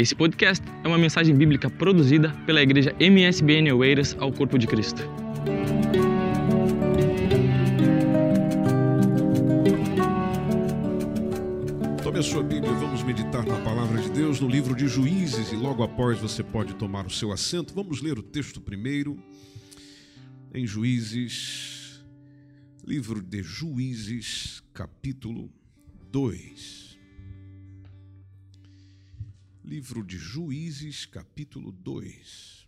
Esse podcast é uma mensagem bíblica produzida pela igreja MSBN Oeiras ao Corpo de Cristo. Tome a sua Bíblia, vamos meditar na palavra de Deus no livro de Juízes e logo após você pode tomar o seu assento. Vamos ler o texto primeiro em Juízes, livro de Juízes, capítulo 2. Livro de Juízes, capítulo 2.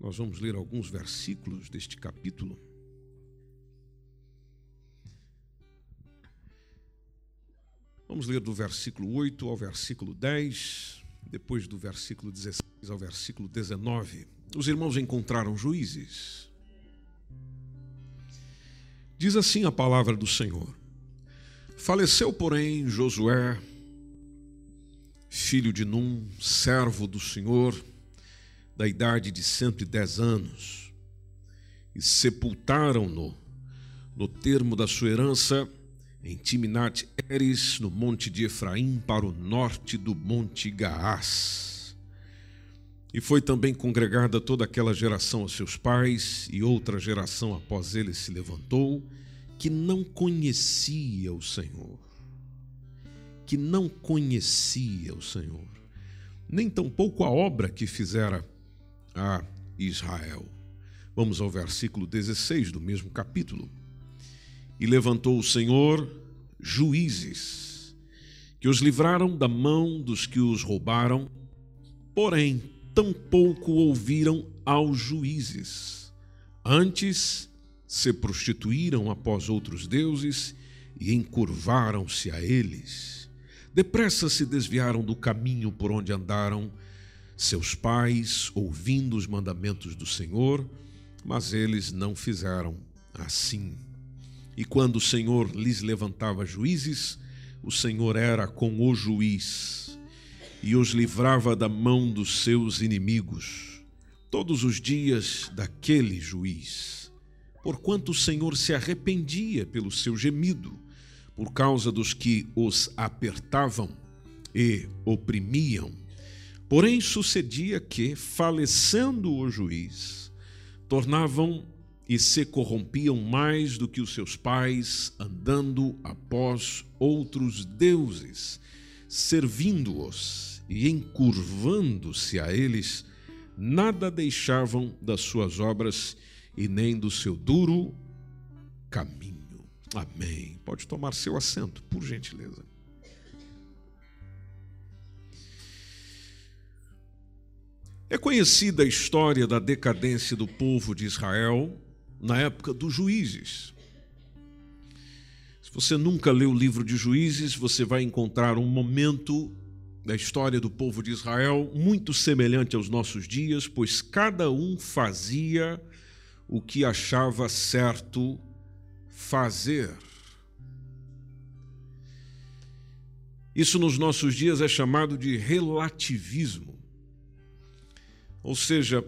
Nós vamos ler alguns versículos deste capítulo. Vamos ler do versículo 8 ao versículo 10, depois do versículo 16 ao versículo 19. Os irmãos encontraram juízes. Diz assim a palavra do Senhor: Faleceu, porém, Josué, filho de Num, servo do Senhor, da idade de cento e dez anos, e sepultaram-no no termo da sua herança em Timnat Eres, no monte de Efraim, para o norte do monte Gaás. E foi também congregada toda aquela geração a seus pais, e outra geração após ele se levantou, que não conhecia o Senhor que não conhecia o Senhor, nem tampouco a obra que fizera a Israel. Vamos ao versículo 16 do mesmo capítulo. E levantou o Senhor juízes, que os livraram da mão dos que os roubaram, porém tampouco ouviram aos juízes. Antes se prostituíram após outros deuses e encurvaram-se a eles Depressa se desviaram do caminho por onde andaram seus pais, ouvindo os mandamentos do Senhor, mas eles não fizeram assim. E quando o Senhor lhes levantava juízes, o Senhor era com o juiz e os livrava da mão dos seus inimigos, todos os dias daquele juiz. Porquanto o Senhor se arrependia pelo seu gemido, por causa dos que os apertavam e oprimiam. Porém, sucedia que, falecendo o juiz, tornavam e se corrompiam mais do que os seus pais, andando após outros deuses, servindo-os e encurvando-se a eles, nada deixavam das suas obras e nem do seu duro caminho. Amém. Pode tomar seu assento, por gentileza. É conhecida a história da decadência do povo de Israel na época dos juízes. Se você nunca leu o livro de Juízes, você vai encontrar um momento da história do povo de Israel muito semelhante aos nossos dias, pois cada um fazia o que achava certo fazer. Isso nos nossos dias é chamado de relativismo. Ou seja,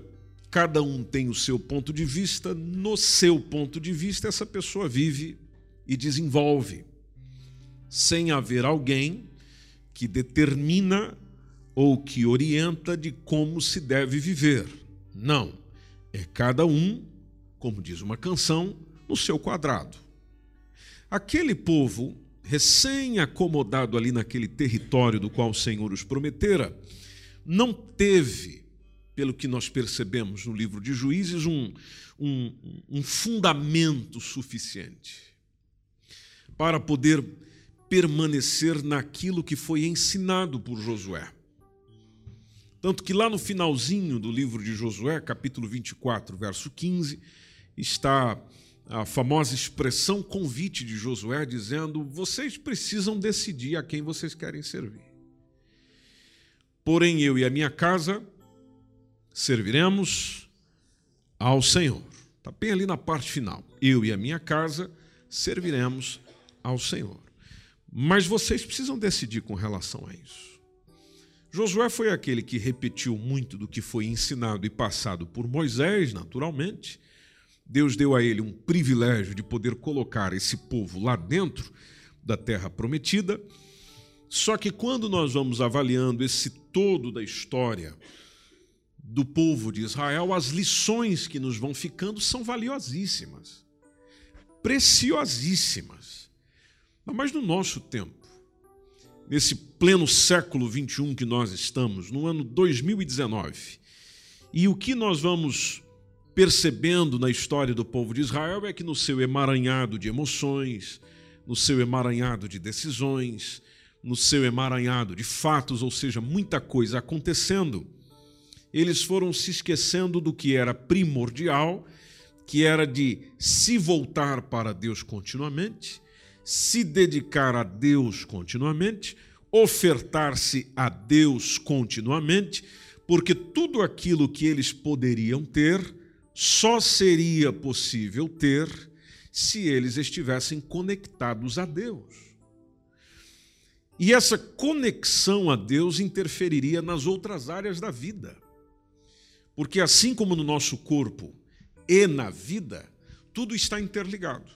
cada um tem o seu ponto de vista, no seu ponto de vista, essa pessoa vive e desenvolve, sem haver alguém que determina ou que orienta de como se deve viver. Não. É cada um, como diz uma canção, no seu quadrado. Aquele povo, recém-acomodado ali naquele território do qual o Senhor os prometera, não teve, pelo que nós percebemos no livro de Juízes, um, um, um fundamento suficiente para poder permanecer naquilo que foi ensinado por Josué. Tanto que lá no finalzinho do livro de Josué, capítulo 24, verso 15, está a famosa expressão convite de Josué, dizendo: vocês precisam decidir a quem vocês querem servir. Porém, eu e a minha casa serviremos ao Senhor. Está bem ali na parte final. Eu e a minha casa serviremos ao Senhor. Mas vocês precisam decidir com relação a isso. Josué foi aquele que repetiu muito do que foi ensinado e passado por Moisés, naturalmente, Deus deu a ele um privilégio de poder colocar esse povo lá dentro da terra prometida. Só que quando nós vamos avaliando esse todo da história do povo de Israel, as lições que nos vão ficando são valiosíssimas, preciosíssimas. Mas no nosso tempo, nesse pleno século 21 que nós estamos, no ano 2019, e o que nós vamos percebendo na história do povo de Israel é que no seu emaranhado de emoções, no seu emaranhado de decisões, no seu emaranhado de fatos, ou seja, muita coisa acontecendo, eles foram se esquecendo do que era primordial, que era de se voltar para Deus continuamente, se dedicar a Deus continuamente, ofertar-se a Deus continuamente, porque tudo aquilo que eles poderiam ter só seria possível ter se eles estivessem conectados a Deus. E essa conexão a Deus interferiria nas outras áreas da vida. Porque assim como no nosso corpo e na vida, tudo está interligado.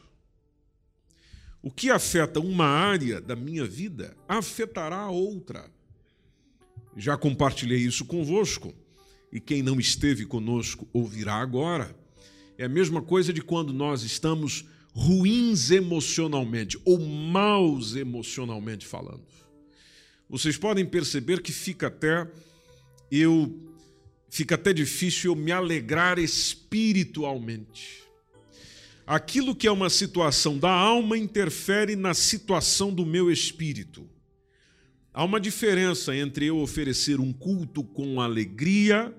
O que afeta uma área da minha vida afetará a outra. Já compartilhei isso convosco, e quem não esteve conosco ouvirá agora. É a mesma coisa de quando nós estamos ruins emocionalmente ou maus emocionalmente falando. Vocês podem perceber que fica até eu fica até difícil eu me alegrar espiritualmente. Aquilo que é uma situação da alma interfere na situação do meu espírito. Há uma diferença entre eu oferecer um culto com alegria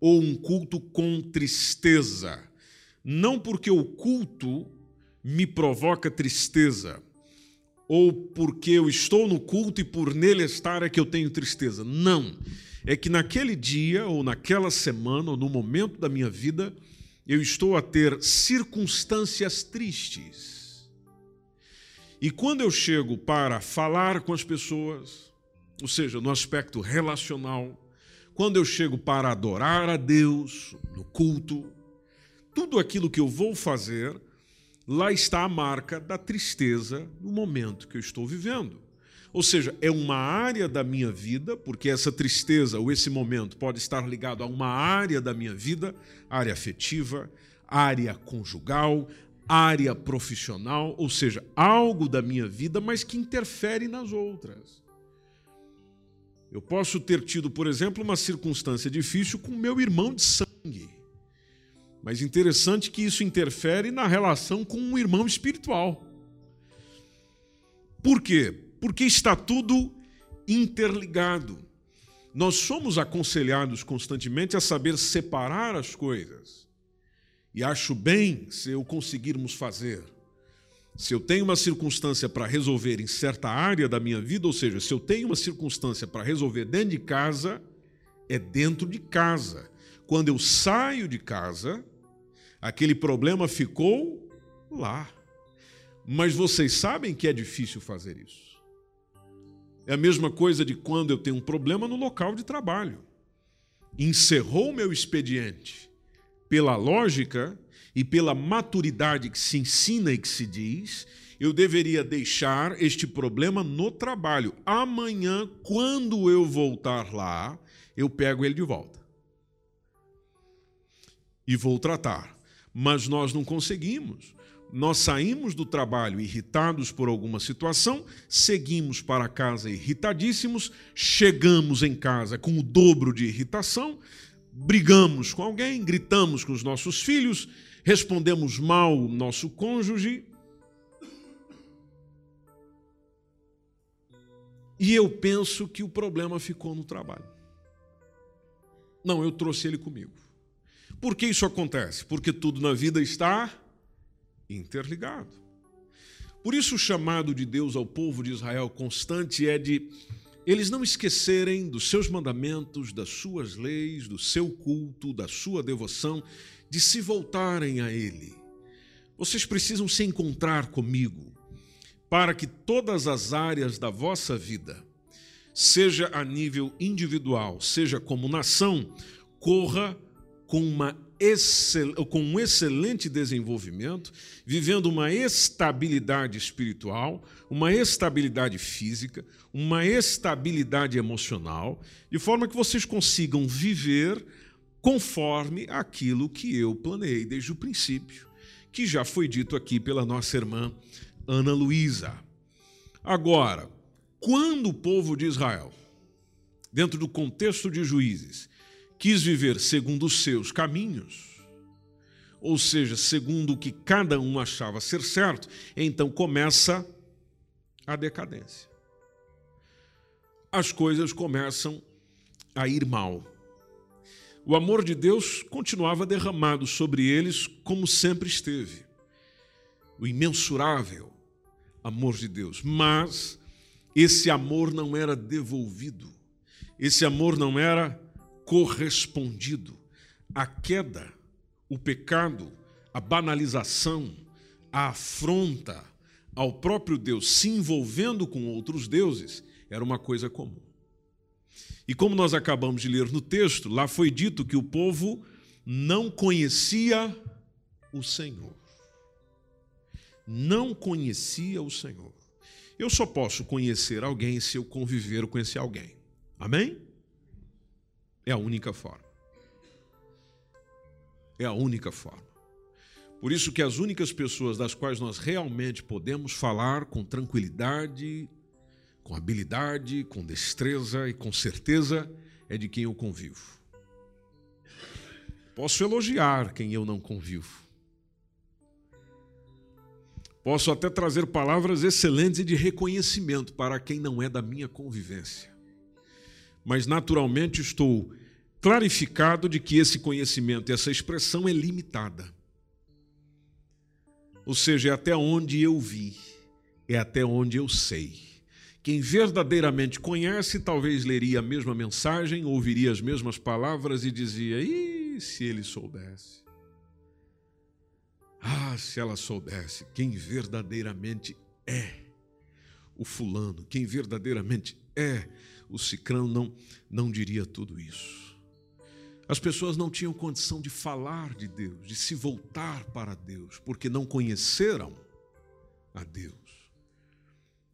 ou um culto com tristeza. Não porque o culto me provoca tristeza, ou porque eu estou no culto e por nele estar é que eu tenho tristeza. Não. É que naquele dia, ou naquela semana, ou no momento da minha vida, eu estou a ter circunstâncias tristes. E quando eu chego para falar com as pessoas, ou seja, no aspecto relacional, quando eu chego para adorar a Deus no culto, tudo aquilo que eu vou fazer lá está a marca da tristeza no momento que eu estou vivendo. Ou seja, é uma área da minha vida, porque essa tristeza ou esse momento pode estar ligado a uma área da minha vida, área afetiva, área conjugal, área profissional, ou seja, algo da minha vida, mas que interfere nas outras. Eu posso ter tido, por exemplo, uma circunstância difícil com meu irmão de sangue. Mas interessante que isso interfere na relação com um irmão espiritual. Por quê? Porque está tudo interligado. Nós somos aconselhados constantemente a saber separar as coisas. E acho bem se eu conseguirmos fazer. Se eu tenho uma circunstância para resolver em certa área da minha vida, ou seja, se eu tenho uma circunstância para resolver dentro de casa, é dentro de casa. Quando eu saio de casa, Aquele problema ficou lá. Mas vocês sabem que é difícil fazer isso. É a mesma coisa de quando eu tenho um problema no local de trabalho. Encerrou meu expediente. Pela lógica e pela maturidade que se ensina e que se diz, eu deveria deixar este problema no trabalho. Amanhã, quando eu voltar lá, eu pego ele de volta. E vou tratar mas nós não conseguimos. Nós saímos do trabalho irritados por alguma situação, seguimos para casa irritadíssimos, chegamos em casa com o dobro de irritação, brigamos com alguém, gritamos com os nossos filhos, respondemos mal o nosso cônjuge. E eu penso que o problema ficou no trabalho. Não, eu trouxe ele comigo. Por que isso acontece? Porque tudo na vida está interligado. Por isso, o chamado de Deus ao povo de Israel constante é de eles não esquecerem dos seus mandamentos, das suas leis, do seu culto, da sua devoção, de se voltarem a Ele. Vocês precisam se encontrar comigo para que todas as áreas da vossa vida, seja a nível individual, seja como nação, corra com uma com um excelente desenvolvimento, vivendo uma estabilidade espiritual, uma estabilidade física, uma estabilidade emocional, de forma que vocês consigam viver conforme aquilo que eu planejei desde o princípio, que já foi dito aqui pela nossa irmã Ana Luísa. Agora, quando o povo de Israel, dentro do contexto de juízes, quis viver segundo os seus caminhos, ou seja, segundo o que cada um achava ser certo, então começa a decadência. As coisas começam a ir mal. O amor de Deus continuava derramado sobre eles como sempre esteve. O imensurável amor de Deus. Mas esse amor não era devolvido. Esse amor não era correspondido. A queda, o pecado, a banalização, a afronta ao próprio Deus se envolvendo com outros deuses era uma coisa comum. E como nós acabamos de ler no texto, lá foi dito que o povo não conhecia o Senhor. Não conhecia o Senhor. Eu só posso conhecer alguém se eu conviver com esse alguém. Amém? É a única forma. É a única forma. Por isso que as únicas pessoas das quais nós realmente podemos falar com tranquilidade, com habilidade, com destreza e com certeza é de quem eu convivo. Posso elogiar quem eu não convivo. Posso até trazer palavras excelentes de reconhecimento para quem não é da minha convivência. Mas naturalmente estou clarificado de que esse conhecimento essa expressão é limitada. Ou seja, é até onde eu vi, é até onde eu sei. Quem verdadeiramente conhece talvez leria a mesma mensagem, ouviria as mesmas palavras e dizia: e se ele soubesse? Ah, se ela soubesse quem verdadeiramente é o fulano, quem verdadeiramente é o cicrão, não, não diria tudo isso. As pessoas não tinham condição de falar de Deus, de se voltar para Deus, porque não conheceram a Deus.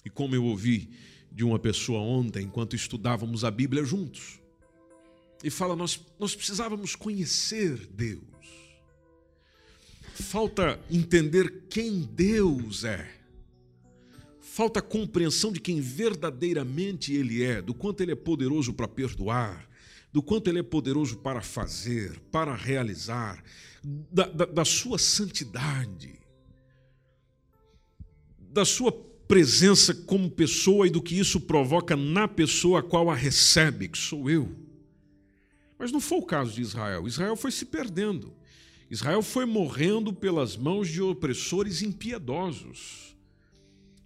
E como eu ouvi de uma pessoa ontem, enquanto estudávamos a Bíblia juntos, e fala: nós, nós precisávamos conhecer Deus. Falta entender quem Deus é. Falta compreensão de quem verdadeiramente Ele é, do quanto Ele é poderoso para perdoar, do quanto Ele é poderoso para fazer, para realizar, da, da, da sua santidade, da sua presença como pessoa e do que isso provoca na pessoa a qual a recebe, que sou eu. Mas não foi o caso de Israel. Israel foi se perdendo. Israel foi morrendo pelas mãos de opressores impiedosos.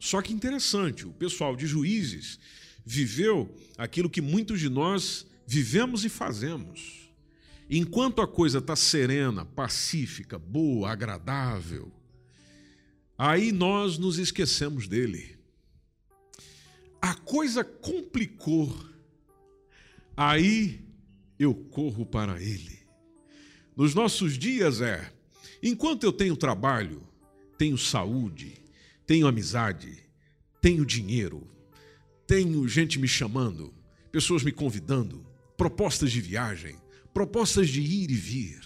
Só que interessante, o pessoal de juízes viveu aquilo que muitos de nós vivemos e fazemos. Enquanto a coisa está serena, pacífica, boa, agradável, Aí nós nos esquecemos dele. A coisa complicou. Aí eu corro para ele. Nos nossos dias é: enquanto eu tenho trabalho, tenho saúde, tenho amizade, tenho dinheiro, tenho gente me chamando, pessoas me convidando, propostas de viagem, propostas de ir e vir.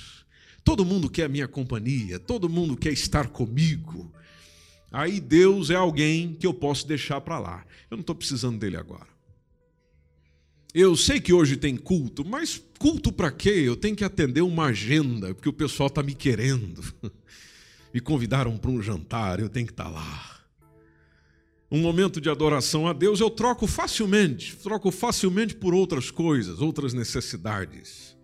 Todo mundo quer a minha companhia, todo mundo quer estar comigo. Aí Deus é alguém que eu posso deixar para lá. Eu não estou precisando dele agora. Eu sei que hoje tem culto, mas culto para quê? Eu tenho que atender uma agenda, porque o pessoal está me querendo. Me convidaram para um jantar, eu tenho que estar tá lá. Um momento de adoração a Deus eu troco facilmente, troco facilmente por outras coisas, outras necessidades.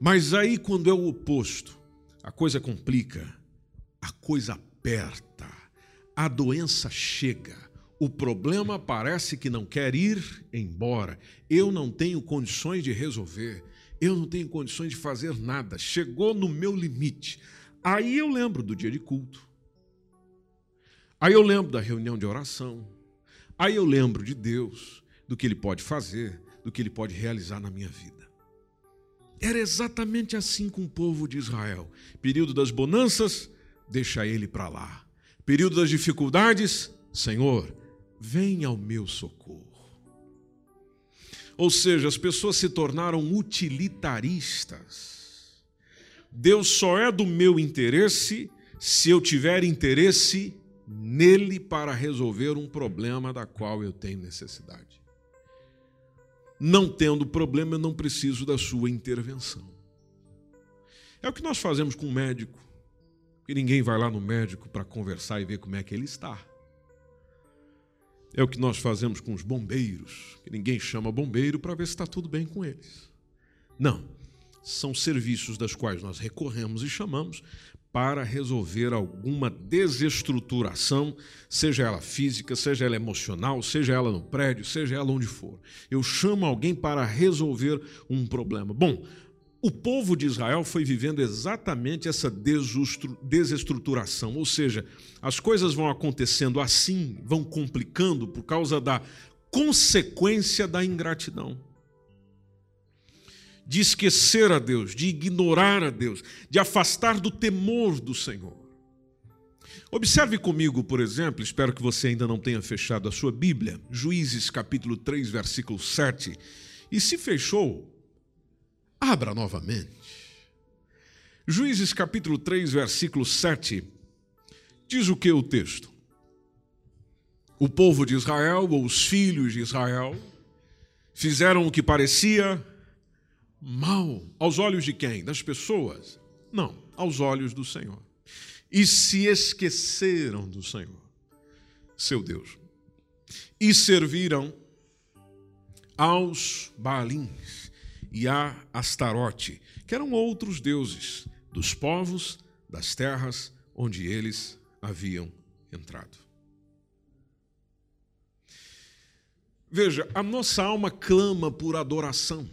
Mas aí, quando é o oposto, a coisa complica, a coisa aperta a doença chega, o problema parece que não quer ir embora, eu não tenho condições de resolver, eu não tenho condições de fazer nada, chegou no meu limite. Aí eu lembro do dia de culto, aí eu lembro da reunião de oração, aí eu lembro de Deus, do que Ele pode fazer, do que Ele pode realizar na minha vida. Era exatamente assim com o povo de Israel. Período das bonanças, deixa ele para lá. Período das dificuldades, Senhor, vem ao meu socorro. Ou seja, as pessoas se tornaram utilitaristas. Deus só é do meu interesse se eu tiver interesse nele para resolver um problema da qual eu tenho necessidade. Não tendo problema, eu não preciso da sua intervenção. É o que nós fazemos com o médico, que ninguém vai lá no médico para conversar e ver como é que ele está. É o que nós fazemos com os bombeiros, que ninguém chama bombeiro para ver se está tudo bem com eles. Não, são serviços das quais nós recorremos e chamamos para resolver alguma desestruturação, seja ela física, seja ela emocional, seja ela no prédio, seja ela onde for. Eu chamo alguém para resolver um problema. Bom, o povo de Israel foi vivendo exatamente essa desestruturação, ou seja, as coisas vão acontecendo assim, vão complicando por causa da consequência da ingratidão de esquecer a Deus, de ignorar a Deus, de afastar do temor do Senhor. Observe comigo, por exemplo, espero que você ainda não tenha fechado a sua Bíblia, Juízes capítulo 3, versículo 7. E se fechou, abra novamente. Juízes capítulo 3, versículo 7, diz o que o texto? O povo de Israel, ou os filhos de Israel, fizeram o que parecia mal aos olhos de quem? Das pessoas? Não, aos olhos do Senhor. E se esqueceram do Senhor, seu Deus, e serviram aos Baalins e a Astarote, que eram outros deuses dos povos das terras onde eles haviam entrado. Veja, a nossa alma clama por adoração.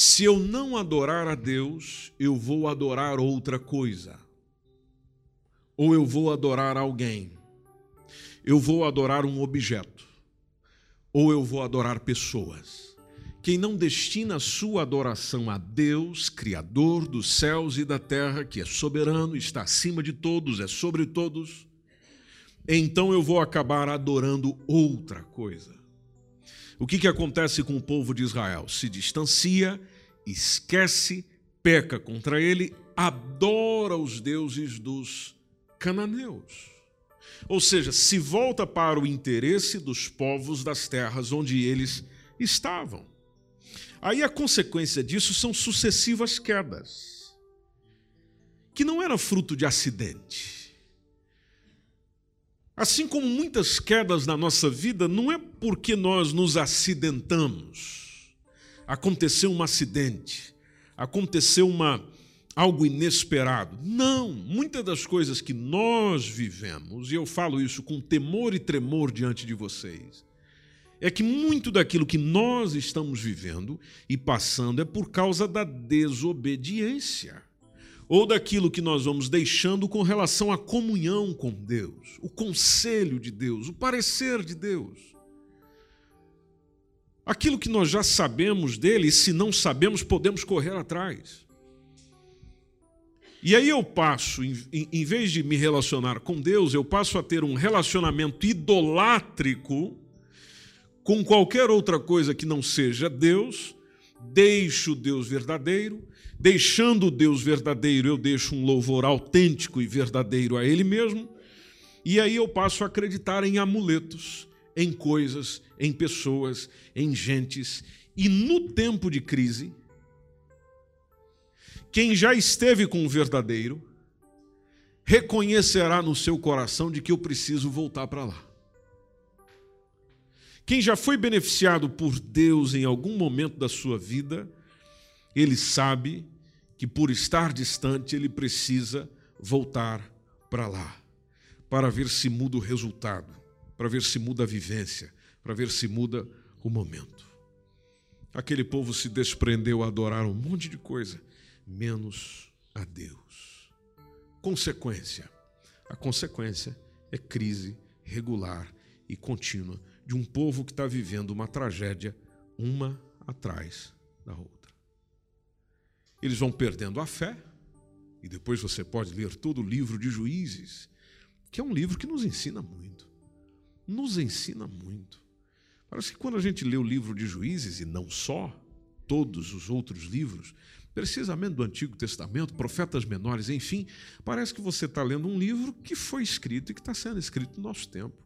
Se eu não adorar a Deus, eu vou adorar outra coisa. Ou eu vou adorar alguém. Eu vou adorar um objeto. Ou eu vou adorar pessoas. Quem não destina a sua adoração a Deus, Criador dos céus e da terra, que é soberano, está acima de todos, é sobre todos, então eu vou acabar adorando outra coisa. O que, que acontece com o povo de Israel? Se distancia, esquece, peca contra ele, adora os deuses dos cananeus. Ou seja, se volta para o interesse dos povos das terras onde eles estavam. Aí a consequência disso são sucessivas quedas, que não era fruto de acidente Assim como muitas quedas na nossa vida, não é porque nós nos acidentamos. Aconteceu um acidente, aconteceu uma algo inesperado. Não, muitas das coisas que nós vivemos, e eu falo isso com temor e tremor diante de vocês, é que muito daquilo que nós estamos vivendo e passando é por causa da desobediência ou daquilo que nós vamos deixando com relação à comunhão com Deus, o conselho de Deus, o parecer de Deus. Aquilo que nós já sabemos dele, e se não sabemos, podemos correr atrás. E aí eu passo, em, vez de me relacionar com Deus, eu passo a ter um relacionamento idolátrico com qualquer outra coisa que não seja Deus, deixo Deus verdadeiro Deixando o Deus verdadeiro, eu deixo um louvor autêntico e verdadeiro a Ele mesmo, e aí eu passo a acreditar em amuletos, em coisas, em pessoas, em gentes, e no tempo de crise, quem já esteve com o verdadeiro, reconhecerá no seu coração de que eu preciso voltar para lá. Quem já foi beneficiado por Deus em algum momento da sua vida, ele sabe que por estar distante ele precisa voltar para lá, para ver se muda o resultado, para ver se muda a vivência, para ver se muda o momento. Aquele povo se desprendeu a adorar um monte de coisa, menos a Deus. Consequência: a consequência é crise regular e contínua de um povo que está vivendo uma tragédia uma atrás da outra. Eles vão perdendo a fé, e depois você pode ler todo o livro de Juízes, que é um livro que nos ensina muito. Nos ensina muito. Parece que quando a gente lê o livro de Juízes, e não só, todos os outros livros, precisamente do Antigo Testamento, profetas menores, enfim, parece que você está lendo um livro que foi escrito e que está sendo escrito no nosso tempo,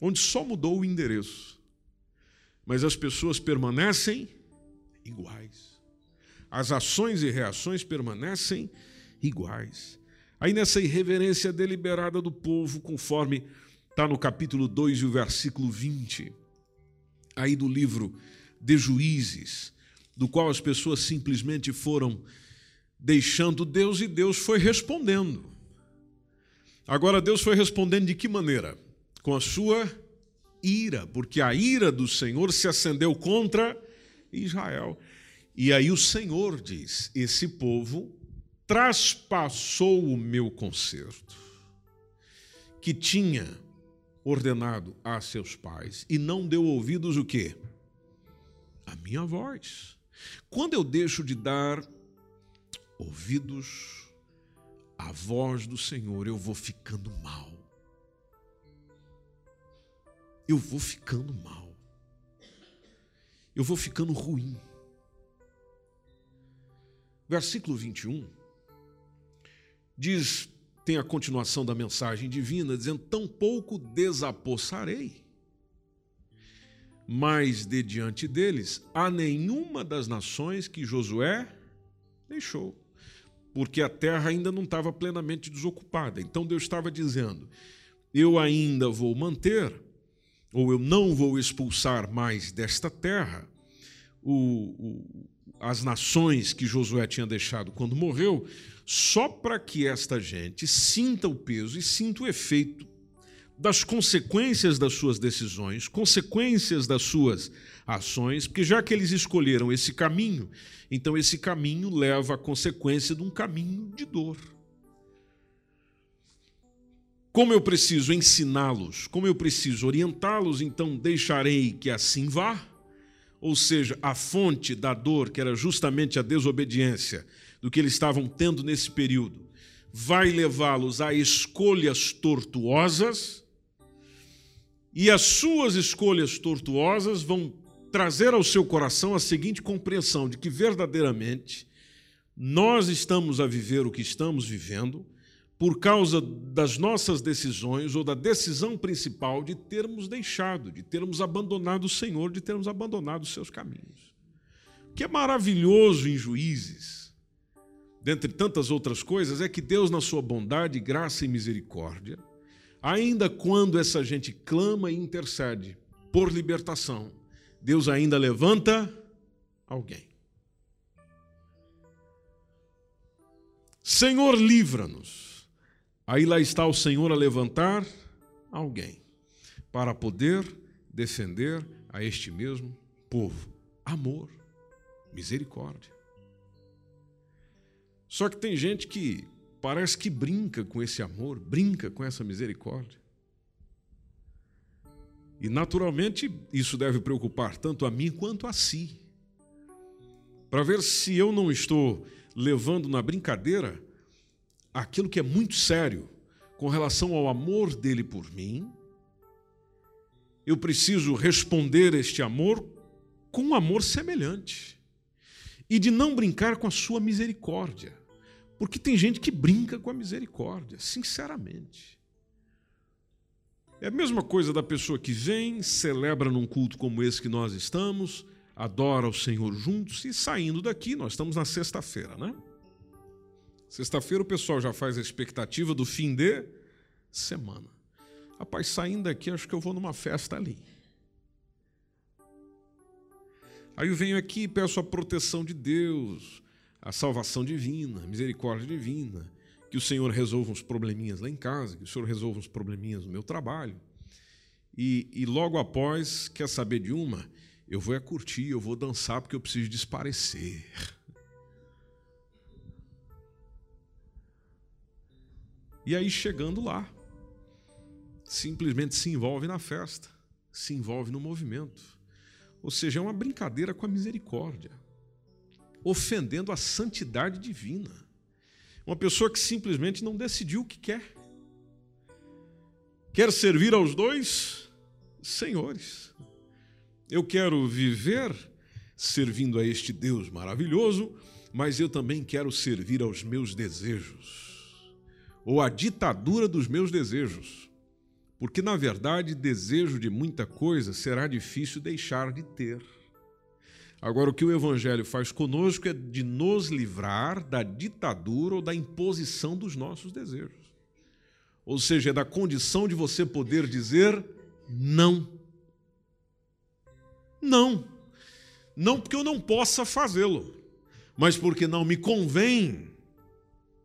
onde só mudou o endereço, mas as pessoas permanecem iguais. As ações e reações permanecem iguais. Aí nessa irreverência deliberada do povo, conforme está no capítulo 2 e o versículo 20, aí do livro de Juízes, do qual as pessoas simplesmente foram deixando Deus e Deus foi respondendo. Agora, Deus foi respondendo de que maneira? Com a sua ira, porque a ira do Senhor se acendeu contra Israel. E aí o Senhor diz: Esse povo traspassou o meu conserto, que tinha ordenado a seus pais, e não deu ouvidos o quê? A minha voz. Quando eu deixo de dar ouvidos à voz do Senhor, eu vou ficando mal. Eu vou ficando mal. Eu vou ficando ruim. Versículo 21 diz, tem a continuação da mensagem divina, dizendo: Tão pouco desapossarei mas de diante deles a nenhuma das nações que Josué deixou, porque a terra ainda não estava plenamente desocupada. Então Deus estava dizendo: eu ainda vou manter, ou eu não vou expulsar mais desta terra o, o, as nações que Josué tinha deixado quando morreu, só para que esta gente sinta o peso e sinta o efeito das consequências das suas decisões, consequências das suas ações, porque já que eles escolheram esse caminho, então esse caminho leva à consequência de um caminho de dor. Como eu preciso ensiná-los, como eu preciso orientá-los, então deixarei que assim vá, ou seja, a fonte da dor, que era justamente a desobediência do que eles estavam tendo nesse período, vai levá-los a escolhas tortuosas e as suas escolhas tortuosas vão trazer ao seu coração a seguinte compreensão de que verdadeiramente nós estamos a viver o que estamos vivendo por causa das nossas decisões ou da decisão principal de termos deixado, de termos abandonado o Senhor, de termos abandonado os seus caminhos. O que é maravilhoso em Juízes, dentre tantas outras coisas, é que Deus, na sua bondade, graça e misericórdia, Ainda quando essa gente clama e intercede por libertação, Deus ainda levanta alguém. Senhor, livra-nos. Aí lá está o Senhor a levantar alguém para poder defender a este mesmo povo. Amor, misericórdia. Só que tem gente que parece que brinca com esse amor, brinca com essa misericórdia. E naturalmente isso deve preocupar tanto a mim quanto a si. Para ver se eu não estou levando na brincadeira aquilo que é muito sério com relação ao amor dele por mim. Eu preciso responder este amor com um amor semelhante e de não brincar com a sua misericórdia. Porque tem gente que brinca com a misericórdia, sinceramente. É a mesma coisa da pessoa que vem, celebra num culto como esse que nós estamos, adora o Senhor juntos e saindo daqui, nós estamos na sexta-feira, né? Sexta-feira o pessoal já faz a expectativa do fim de semana. Rapaz, saindo daqui, acho que eu vou numa festa ali. Aí eu venho aqui e peço a proteção de Deus, a salvação divina, a misericórdia divina, que o Senhor resolva uns probleminhas lá em casa, que o Senhor resolva uns probleminhas no meu trabalho. E, e logo após, quer saber de uma? Eu vou é curtir, eu vou dançar porque eu preciso desparecer. E aí, chegando lá, simplesmente se envolve na festa, se envolve no movimento. Ou seja, é uma brincadeira com a misericórdia ofendendo a santidade divina. Uma pessoa que simplesmente não decidiu o que quer. Quer servir aos dois senhores. Eu quero viver servindo a este Deus maravilhoso, mas eu também quero servir aos meus desejos, ou à ditadura dos meus desejos. Porque, na verdade, desejo de muita coisa será difícil deixar de ter. Agora, o que o Evangelho faz conosco é de nos livrar da ditadura ou da imposição dos nossos desejos. Ou seja, é da condição de você poder dizer não. Não. Não porque eu não possa fazê-lo, mas porque não me convém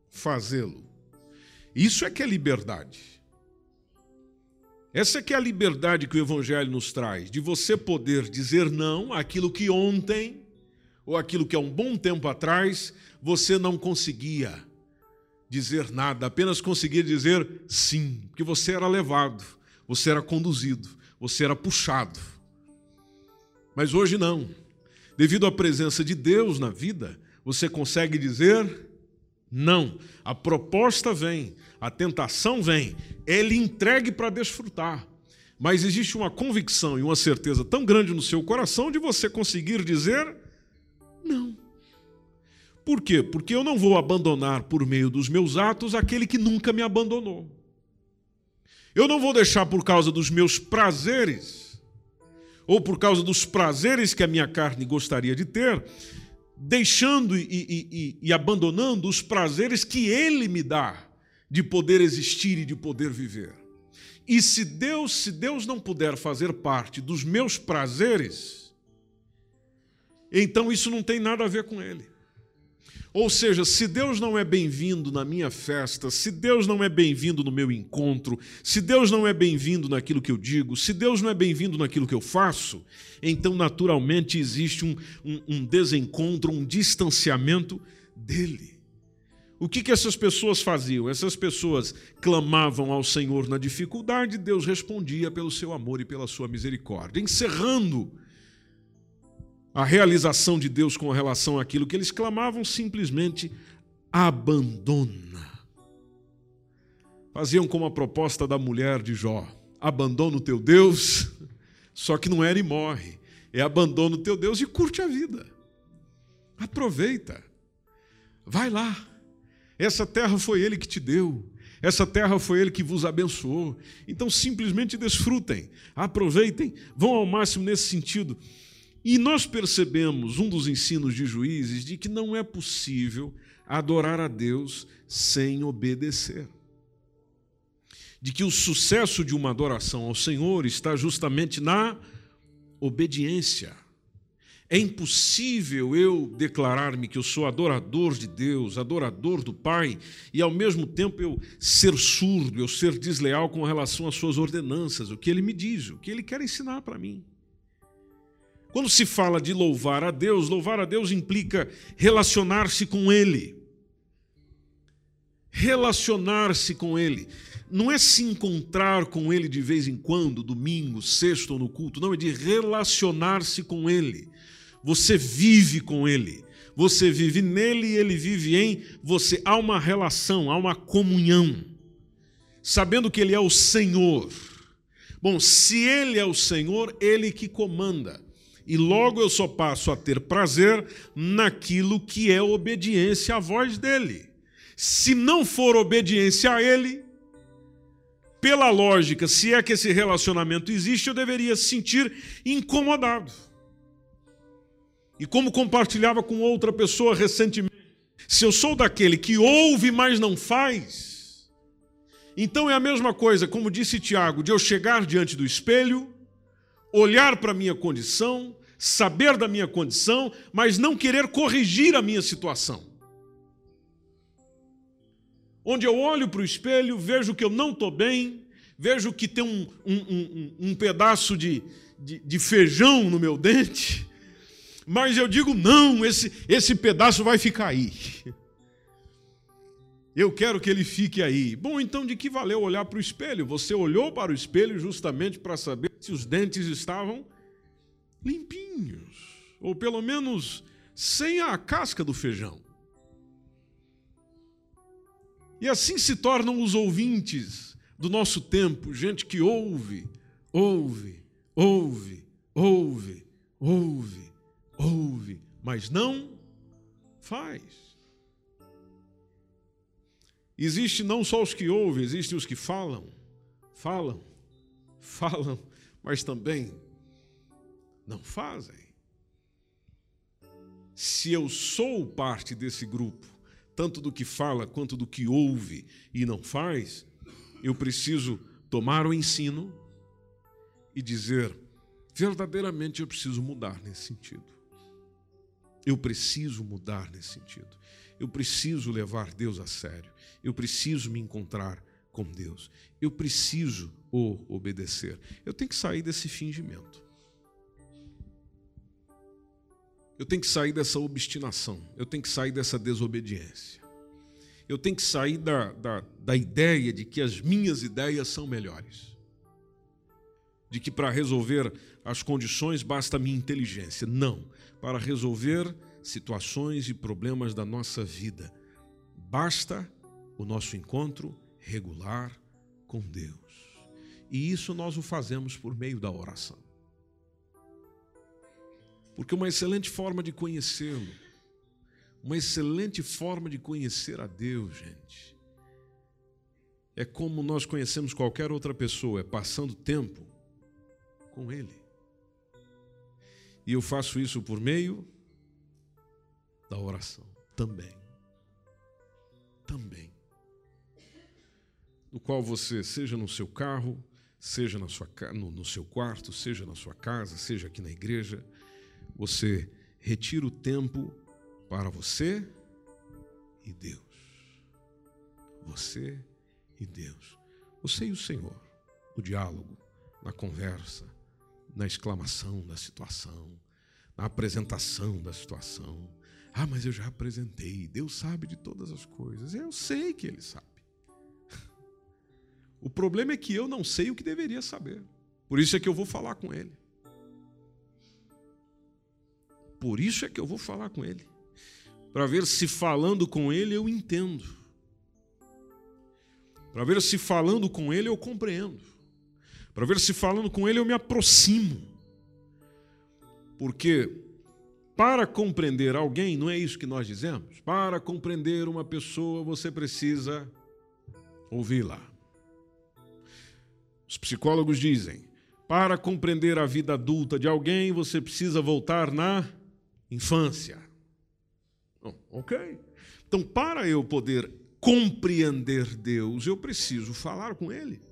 fazê-lo. Isso é que é liberdade. Essa é que é a liberdade que o Evangelho nos traz, de você poder dizer não àquilo que ontem, ou aquilo que há um bom tempo atrás, você não conseguia dizer nada, apenas conseguia dizer sim, porque você era levado, você era conduzido, você era puxado. Mas hoje não. Devido à presença de Deus na vida, você consegue dizer não. A proposta vem, a tentação vem, ele entregue para desfrutar. Mas existe uma convicção e uma certeza tão grande no seu coração de você conseguir dizer não. Por quê? Porque eu não vou abandonar por meio dos meus atos aquele que nunca me abandonou. Eu não vou deixar por causa dos meus prazeres ou por causa dos prazeres que a minha carne gostaria de ter, deixando e, e, e, e abandonando os prazeres que Ele me dá de poder existir e de poder viver. E se Deus, se Deus não puder fazer parte dos meus prazeres, então isso não tem nada a ver com Ele. Ou seja, se Deus não é bem-vindo na minha festa, se Deus não é bem-vindo no meu encontro, se Deus não é bem-vindo naquilo que eu digo, se Deus não é bem-vindo naquilo que eu faço, então naturalmente existe um, um, um desencontro, um distanciamento dele. O que, que essas pessoas faziam? Essas pessoas clamavam ao Senhor na dificuldade, Deus respondia pelo seu amor e pela sua misericórdia, encerrando a realização de Deus com relação àquilo que eles clamavam, simplesmente abandona. Faziam como a proposta da mulher de Jó: abandona o teu Deus, só que não era e morre, é abandona o teu Deus e curte a vida. Aproveita, vai lá. Essa terra foi Ele que te deu, essa terra foi Ele que vos abençoou. Então simplesmente desfrutem, aproveitem, vão ao máximo nesse sentido. E nós percebemos um dos ensinos de juízes de que não é possível adorar a Deus sem obedecer. De que o sucesso de uma adoração ao Senhor está justamente na obediência. É impossível eu declarar-me que eu sou adorador de Deus, adorador do Pai, e ao mesmo tempo eu ser surdo, eu ser desleal com relação às suas ordenanças, o que ele me diz, o que ele quer ensinar para mim. Quando se fala de louvar a Deus, louvar a Deus implica relacionar-se com Ele. Relacionar-se com Ele. Não é se encontrar com Ele de vez em quando, domingo, sexto ou no culto. Não, é de relacionar-se com Ele. Você vive com Ele. Você vive nele e Ele vive em você. Há uma relação, há uma comunhão. Sabendo que Ele é o Senhor. Bom, se Ele é o Senhor, Ele que comanda e logo eu só passo a ter prazer naquilo que é obediência à voz dele. Se não for obediência a ele, pela lógica, se é que esse relacionamento existe, eu deveria se sentir incomodado. E como compartilhava com outra pessoa recentemente, se eu sou daquele que ouve, mas não faz, então é a mesma coisa, como disse Tiago, de eu chegar diante do espelho, olhar para a minha condição, saber da minha condição, mas não querer corrigir a minha situação. Onde eu olho para o espelho, vejo que eu não estou bem, vejo que tem um, um, um, um pedaço de, de, de feijão no meu dente, mas eu digo: não, esse, esse pedaço vai ficar aí. Eu quero que ele fique aí. Bom, então de que valeu olhar para o espelho? Você olhou para o espelho justamente para saber se os dentes estavam limpinhos, ou pelo menos sem a casca do feijão. E assim se tornam os ouvintes do nosso tempo, gente que ouve, ouve, ouve, ouve, ouve, ouve, mas não faz. Existe não só os que ouvem, existem os que falam, falam, falam, mas também não fazem. Se eu sou parte desse grupo, tanto do que fala quanto do que ouve e não faz, eu preciso tomar o ensino e dizer: verdadeiramente eu preciso mudar nesse sentido. Eu preciso mudar nesse sentido. Eu preciso levar Deus a sério. Eu preciso me encontrar com Deus. Eu preciso o obedecer. Eu tenho que sair desse fingimento. Eu tenho que sair dessa obstinação, eu tenho que sair dessa desobediência. Eu tenho que sair da, da, da ideia de que as minhas ideias são melhores. De que para resolver as condições basta a minha inteligência. Não. Para resolver situações e problemas da nossa vida, basta o nosso encontro regular com Deus. E isso nós o fazemos por meio da oração. Porque uma excelente forma de conhecê-lo, uma excelente forma de conhecer a Deus, gente, é como nós conhecemos qualquer outra pessoa, é passando tempo com Ele. E eu faço isso por meio da oração também. Também. No qual você, seja no seu carro, seja na sua, no, no seu quarto, seja na sua casa, seja aqui na igreja, você retira o tempo para você e Deus. Você e Deus. Você e o Senhor. No diálogo, na conversa, na exclamação da situação, na apresentação da situação. Ah, mas eu já apresentei. Deus sabe de todas as coisas. Eu sei que Ele sabe. O problema é que eu não sei o que deveria saber. Por isso é que eu vou falar com Ele. Por isso é que eu vou falar com ele. Para ver se falando com ele eu entendo. Para ver se falando com ele eu compreendo. Para ver se falando com ele eu me aproximo. Porque para compreender alguém, não é isso que nós dizemos? Para compreender uma pessoa, você precisa ouvi-la. Os psicólogos dizem: para compreender a vida adulta de alguém, você precisa voltar na infância. Oh, ok. Então, para eu poder compreender Deus, eu preciso falar com Ele.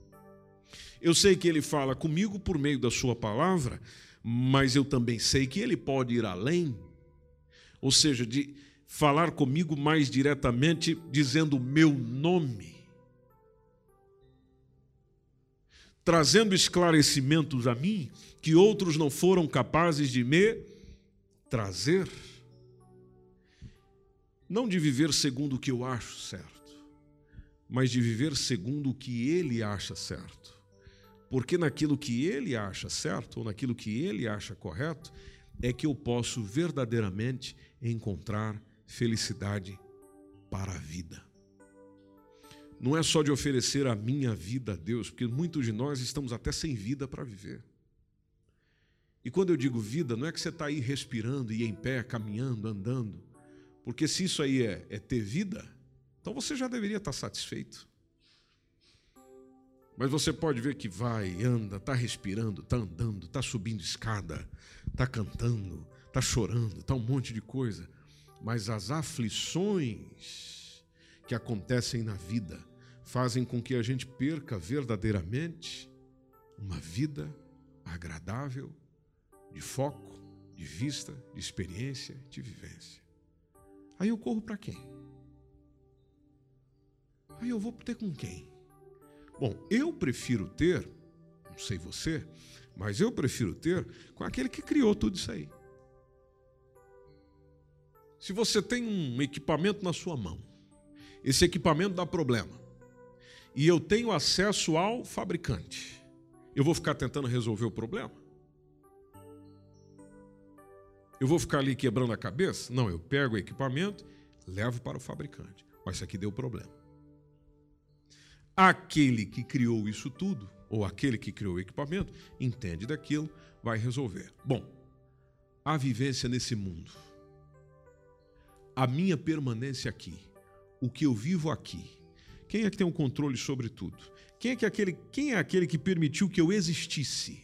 Eu sei que Ele fala comigo por meio da Sua palavra, mas eu também sei que Ele pode ir além, ou seja, de falar comigo mais diretamente, dizendo o meu nome, trazendo esclarecimentos a mim que outros não foram capazes de me trazer, não de viver segundo o que eu acho certo, mas de viver segundo o que ele acha certo. Porque naquilo que ele acha certo, ou naquilo que ele acha correto, é que eu posso verdadeiramente encontrar felicidade para a vida. Não é só de oferecer a minha vida a Deus, porque muitos de nós estamos até sem vida para viver. E quando eu digo vida, não é que você está aí respirando e em pé, caminhando, andando. Porque se isso aí é, é ter vida, então você já deveria estar satisfeito. Mas você pode ver que vai, anda, está respirando, está andando, está subindo escada, está cantando, está chorando, está um monte de coisa. Mas as aflições que acontecem na vida fazem com que a gente perca verdadeiramente uma vida agradável de foco, de vista, de experiência, de vivência. Aí eu corro para quem? Aí eu vou ter com quem? Bom, eu prefiro ter, não sei você, mas eu prefiro ter com aquele que criou tudo isso aí. Se você tem um equipamento na sua mão, esse equipamento dá problema, e eu tenho acesso ao fabricante, eu vou ficar tentando resolver o problema? Eu vou ficar ali quebrando a cabeça? Não, eu pego o equipamento, levo para o fabricante. Mas isso aqui deu problema. Aquele que criou isso tudo, ou aquele que criou o equipamento, entende daquilo, vai resolver. Bom, a vivência nesse mundo, a minha permanência aqui, o que eu vivo aqui, quem é que tem um controle sobre tudo? Quem é, que é aquele, quem é aquele que permitiu que eu existisse?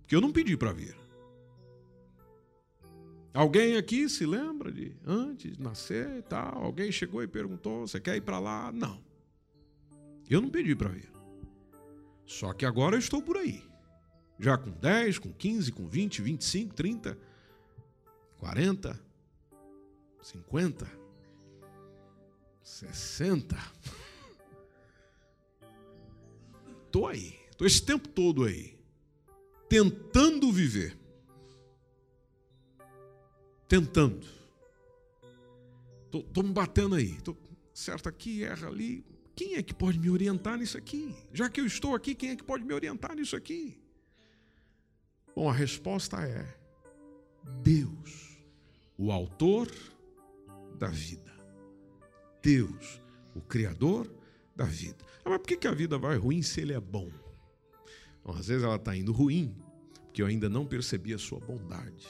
Porque eu não pedi para vir. Alguém aqui se lembra de antes de nascer e tal? Alguém chegou e perguntou: você quer ir para lá? Não. Eu não pedi para vir. Só que agora eu estou por aí. Já com 10, com 15, com 20, 25, 30, 40, 50, 60. Estou aí. Estou esse tempo todo aí. Tentando viver. Tentando. Estou me batendo aí. Tô, certo aqui, erra ali. Quem é que pode me orientar nisso aqui? Já que eu estou aqui, quem é que pode me orientar nisso aqui? Bom, a resposta é Deus, o autor da vida. Deus, o criador da vida. Ah, mas por que a vida vai ruim se ele é bom? Bom, às vezes ela está indo ruim porque eu ainda não percebi a sua bondade.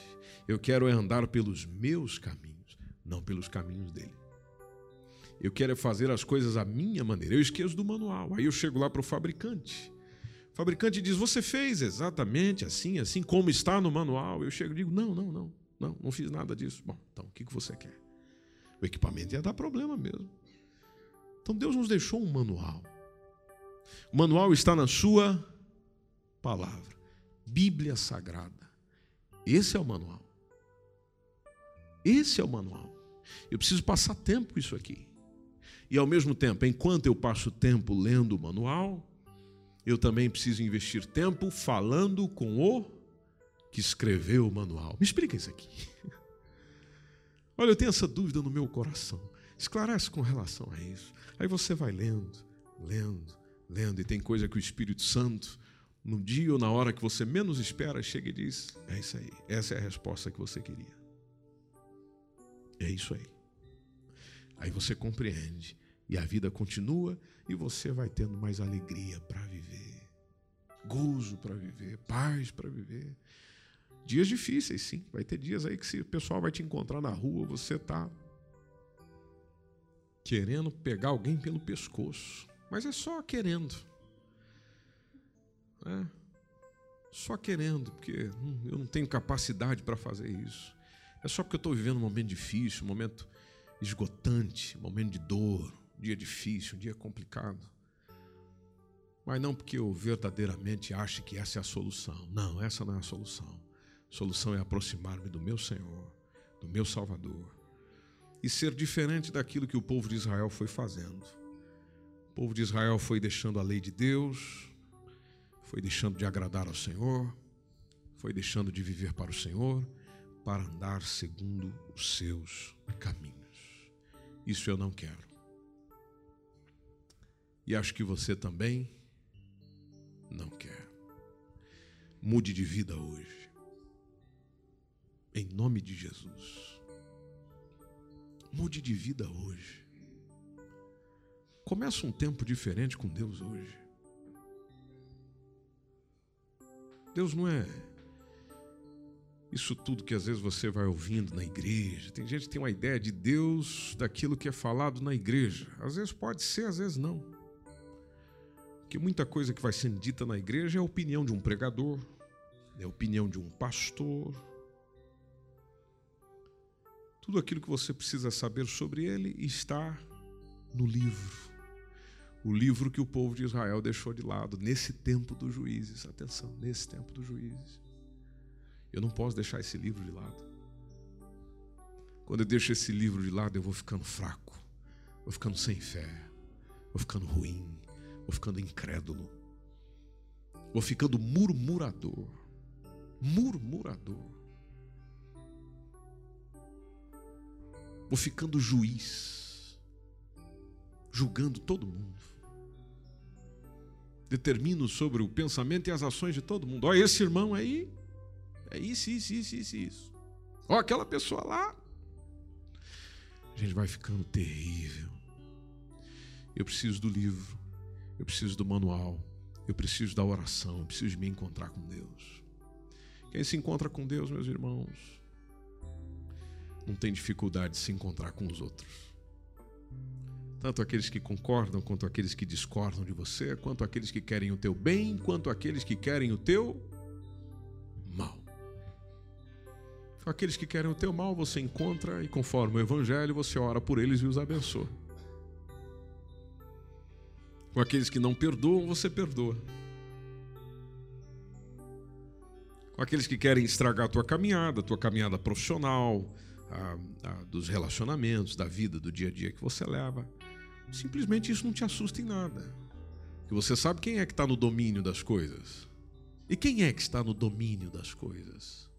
Eu quero andar pelos meus caminhos, não pelos caminhos dele. Eu quero fazer as coisas à minha maneira. Eu esqueço do manual. Aí eu chego lá para o fabricante. O fabricante diz: Você fez exatamente assim, assim, como está no manual. Eu chego e digo: Não, não, não, não, não fiz nada disso. Bom, então o que você quer? O equipamento ia dar problema mesmo. Então Deus nos deixou um manual. O manual está na Sua palavra, Bíblia Sagrada. Esse é o manual. Esse é o manual. Eu preciso passar tempo com isso aqui. E ao mesmo tempo, enquanto eu passo tempo lendo o manual, eu também preciso investir tempo falando com o que escreveu o manual. Me explica isso aqui. Olha, eu tenho essa dúvida no meu coração. Esclarece com relação a isso. Aí você vai lendo, lendo, lendo, e tem coisa que o Espírito Santo, no dia ou na hora que você menos espera, chega e diz: É isso aí, essa é a resposta que você queria. É isso aí. Aí você compreende e a vida continua e você vai tendo mais alegria para viver, gozo para viver, paz para viver. Dias difíceis, sim. Vai ter dias aí que se o pessoal vai te encontrar na rua, você tá querendo pegar alguém pelo pescoço, mas é só querendo. É. Só querendo, porque hum, eu não tenho capacidade para fazer isso. É só porque eu estou vivendo um momento difícil, um momento esgotante, um momento de dor, dia difícil, um dia complicado. Mas não porque eu verdadeiramente ache que essa é a solução. Não, essa não é a solução. A solução é aproximar-me do meu Senhor, do meu Salvador, e ser diferente daquilo que o povo de Israel foi fazendo. O povo de Israel foi deixando a lei de Deus, foi deixando de agradar ao Senhor, foi deixando de viver para o Senhor, para andar segundo os seus caminhos. Isso eu não quero. E acho que você também não quer. Mude de vida hoje. Em nome de Jesus. Mude de vida hoje. Começa um tempo diferente com Deus hoje. Deus não é isso tudo que às vezes você vai ouvindo na igreja. Tem gente que tem uma ideia de Deus daquilo que é falado na igreja. Às vezes pode ser, às vezes não. Porque muita coisa que vai sendo dita na igreja é a opinião de um pregador, é a opinião de um pastor. Tudo aquilo que você precisa saber sobre ele está no livro. O livro que o povo de Israel deixou de lado nesse tempo dos juízes. Atenção, nesse tempo dos juízes. Eu não posso deixar esse livro de lado. Quando eu deixo esse livro de lado, eu vou ficando fraco, vou ficando sem fé, vou ficando ruim, vou ficando incrédulo, vou ficando murmurador, murmurador, vou ficando juiz, julgando todo mundo. Determino sobre o pensamento e as ações de todo mundo. Olha, esse irmão aí É isso, isso, isso, isso, isso. Ó, aquela pessoa lá. A gente vai ficando terrível. Eu preciso do livro. Eu preciso do manual. Eu preciso da oração. Eu preciso de me encontrar com Deus. Quem se encontra com Deus, meus irmãos, não tem dificuldade de se encontrar com os outros. Tanto aqueles que concordam, quanto aqueles que discordam de você, quanto aqueles que querem o teu bem, quanto aqueles que querem o teu mal. Aqueles que querem o teu mal, você encontra e, conforme o Evangelho, você ora por eles e os abençoa. Com aqueles que não perdoam, você perdoa. Com aqueles que querem estragar a tua caminhada, a tua caminhada profissional, a, a, dos relacionamentos, da vida, do dia a dia que você leva. Simplesmente isso não te assusta em nada. Que você sabe quem é que está no domínio das coisas. E quem é que está no domínio das coisas?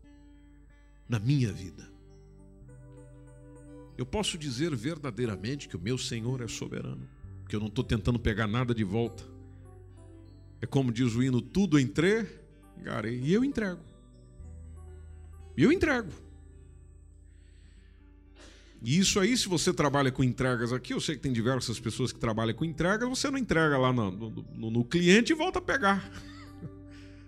Na minha vida. Eu posso dizer verdadeiramente que o meu Senhor é soberano, que eu não estou tentando pegar nada de volta. É como diz o hino: tudo entregarei. E eu entrego. E eu entrego. E isso aí, se você trabalha com entregas aqui, eu sei que tem diversas pessoas que trabalham com entregas, você não entrega lá no, no, no cliente e volta a pegar.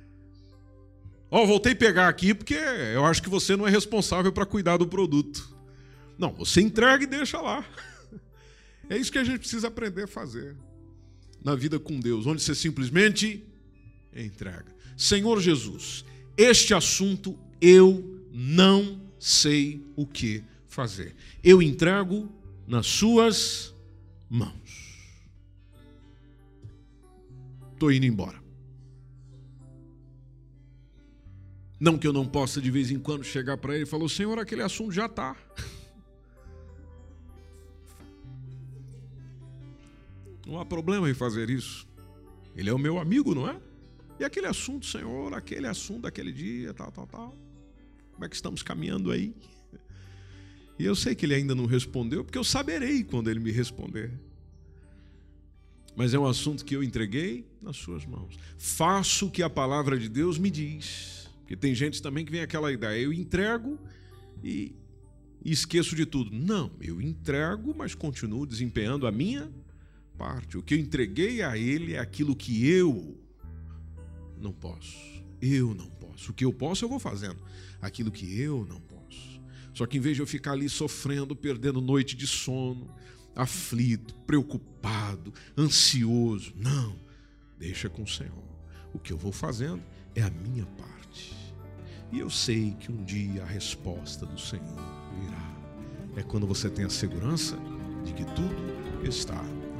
Ó, oh, voltei a pegar aqui porque eu acho que você não é responsável para cuidar do produto. Não, você entrega e deixa lá. É isso que a gente precisa aprender a fazer na vida com Deus, onde você simplesmente entrega. Senhor Jesus, este assunto eu não sei o que fazer. Eu entrego nas suas mãos. Estou indo embora. Não que eu não possa de vez em quando chegar para ele e falar: Senhor, aquele assunto já está. Não há problema em fazer isso. Ele é o meu amigo, não é? E aquele assunto, Senhor, aquele assunto daquele dia, tal, tal, tal. Como é que estamos caminhando aí? E eu sei que ele ainda não respondeu, porque eu saberei quando ele me responder. Mas é um assunto que eu entreguei nas suas mãos. Faço o que a palavra de Deus me diz. Porque tem gente também que vem aquela ideia, eu entrego e, esqueço de tudo. Não, eu entrego, mas continuo desempenhando a minha parte. O que eu entreguei a ele é aquilo que eu não posso. Eu não posso. O que eu posso, eu vou fazendo. Aquilo que eu não posso. Só que em vez de eu ficar ali sofrendo, perdendo noite de sono, aflito, preocupado, ansioso, não, deixa com o Senhor. O que eu vou fazendo é a minha parte. E eu sei que um dia a resposta do Senhor virá. É quando você tem a segurança de que tudo está